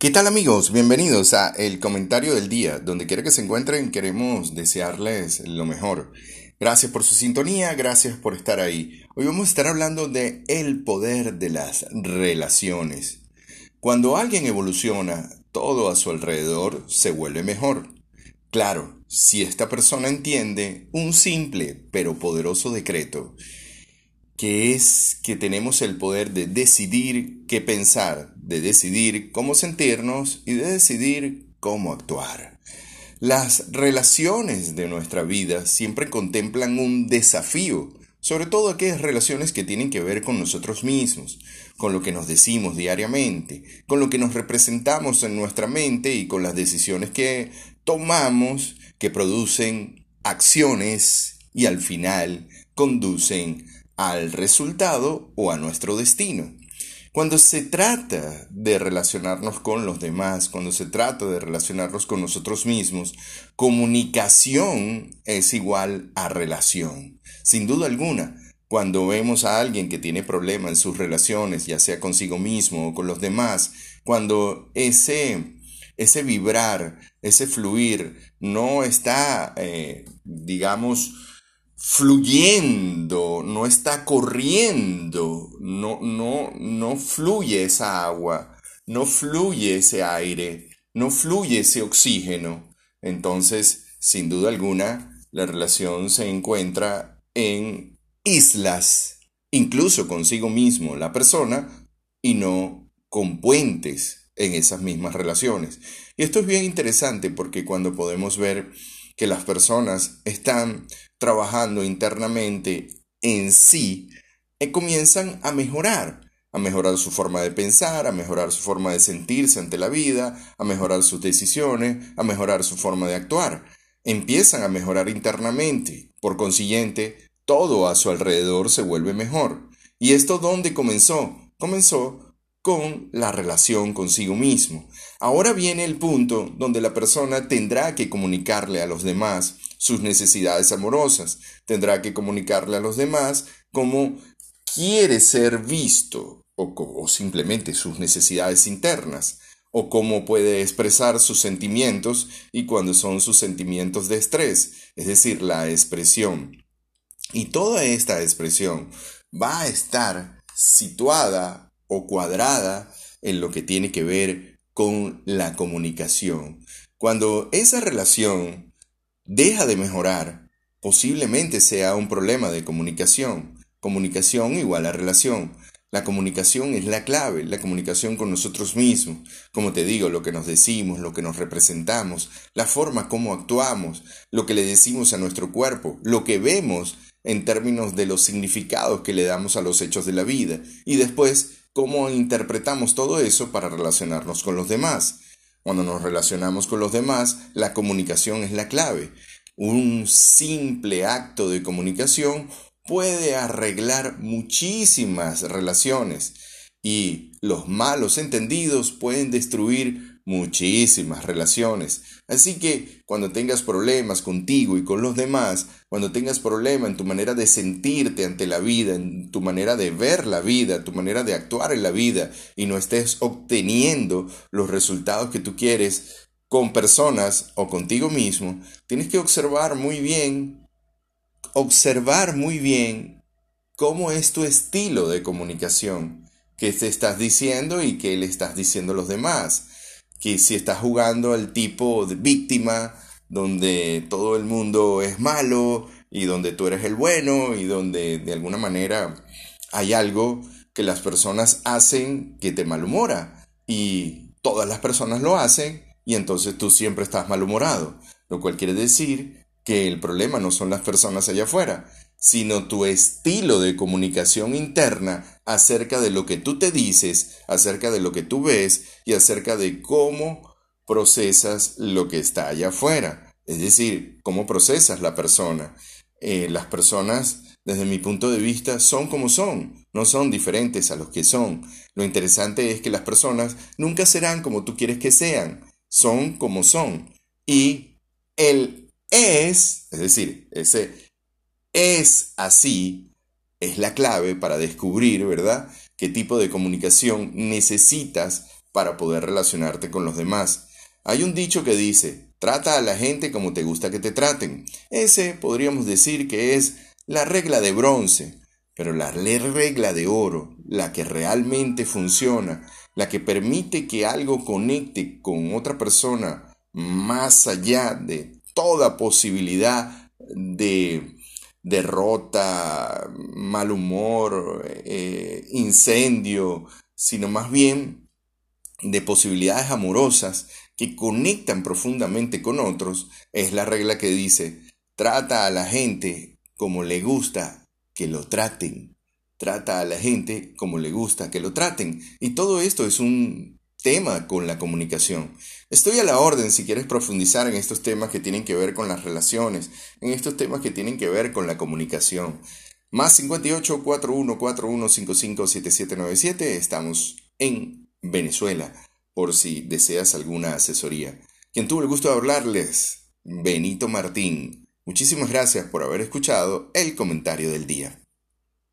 ¿Qué tal amigos? Bienvenidos a El Comentario del Día. Donde quiera que se encuentren, queremos desearles lo mejor. Gracias por su sintonía, gracias por estar ahí. Hoy vamos a estar hablando de el poder de las relaciones. Cuando alguien evoluciona, todo a su alrededor se vuelve mejor. Claro, si esta persona entiende un simple pero poderoso decreto que es que tenemos el poder de decidir qué pensar, de decidir cómo sentirnos y de decidir cómo actuar. Las relaciones de nuestra vida siempre contemplan un desafío, sobre todo aquellas relaciones que tienen que ver con nosotros mismos, con lo que nos decimos diariamente, con lo que nos representamos en nuestra mente y con las decisiones que tomamos que producen acciones y al final conducen al resultado o a nuestro destino. Cuando se trata de relacionarnos con los demás, cuando se trata de relacionarnos con nosotros mismos, comunicación es igual a relación. Sin duda alguna, cuando vemos a alguien que tiene problemas en sus relaciones, ya sea consigo mismo o con los demás, cuando ese, ese vibrar, ese fluir no está, eh, digamos, fluyendo, no está corriendo, no, no, no fluye esa agua, no fluye ese aire, no fluye ese oxígeno. Entonces, sin duda alguna, la relación se encuentra en islas, incluso consigo mismo la persona, y no con puentes en esas mismas relaciones. Y esto es bien interesante porque cuando podemos ver que las personas están trabajando internamente en sí, eh, comienzan a mejorar, a mejorar su forma de pensar, a mejorar su forma de sentirse ante la vida, a mejorar sus decisiones, a mejorar su forma de actuar. Empiezan a mejorar internamente, por consiguiente, todo a su alrededor se vuelve mejor. ¿Y esto dónde comenzó? Comenzó con la relación consigo mismo. Ahora viene el punto donde la persona tendrá que comunicarle a los demás sus necesidades amorosas, tendrá que comunicarle a los demás cómo quiere ser visto o, simplemente sus necesidades internas o cómo puede expresar sus sentimientos y cuando son sus sentimientos de estrés, es decir, la expresión. Y toda esta expresión va a estar situada o cuadrada en lo que tiene que ver con la comunicación. Cuando esa relación deja de mejorar, posiblemente sea un problema de comunicación. Comunicación igual a relación. La comunicación es la clave, la comunicación con nosotros mismos. Como te digo, lo que nos decimos, lo que nos representamos, la forma como actuamos, lo que le decimos a nuestro cuerpo, lo que vemos en términos de los significados que le damos a los hechos de la vida. Y después cómo interpretamos todo eso para relacionarnos con los demás. Cuando nos relacionamos con los demás, la comunicación es la clave. Un simple acto de comunicación puede arreglar muchísimas relaciones y los malos entendidos pueden destruir muchísimas relaciones. Así que cuando tengas problemas contigo y con los demás, cuando tengas problemas en tu manera de sentirte ante la vida, en tu manera de ver la vida, tu manera de actuar en la vida y no estés obteniendo los resultados que tú quieres con personas o contigo mismo, tienes que observar muy bien, observar muy bien cómo es tu estilo de comunicación, qué te estás diciendo y qué le estás diciendo a los demás que si estás jugando al tipo de víctima, donde todo el mundo es malo y donde tú eres el bueno y donde de alguna manera hay algo que las personas hacen que te malhumora y todas las personas lo hacen y entonces tú siempre estás malhumorado, lo cual quiere decir que el problema no son las personas allá afuera, sino tu estilo de comunicación interna acerca de lo que tú te dices, acerca de lo que tú ves y acerca de cómo procesas lo que está allá afuera. Es decir, cómo procesas la persona. Eh, las personas, desde mi punto de vista, son como son, no son diferentes a los que son. Lo interesante es que las personas nunca serán como tú quieres que sean, son como son. Y el es, es decir, ese es así, es la clave para descubrir, ¿verdad?, qué tipo de comunicación necesitas para poder relacionarte con los demás. Hay un dicho que dice, trata a la gente como te gusta que te traten. Ese podríamos decir que es la regla de bronce, pero la regla de oro, la que realmente funciona, la que permite que algo conecte con otra persona más allá de toda posibilidad de derrota, mal humor, eh, incendio, sino más bien de posibilidades amorosas que conectan profundamente con otros, es la regla que dice, trata a la gente como le gusta que lo traten. Trata a la gente como le gusta que lo traten. Y todo esto es un tema con la comunicación. Estoy a la orden si quieres profundizar en estos temas que tienen que ver con las relaciones, en estos temas que tienen que ver con la comunicación. Más 58 41 41 55 7797. Estamos en Venezuela, por si deseas alguna asesoría. Quien tuvo el gusto de hablarles, Benito Martín. Muchísimas gracias por haber escuchado el comentario del día.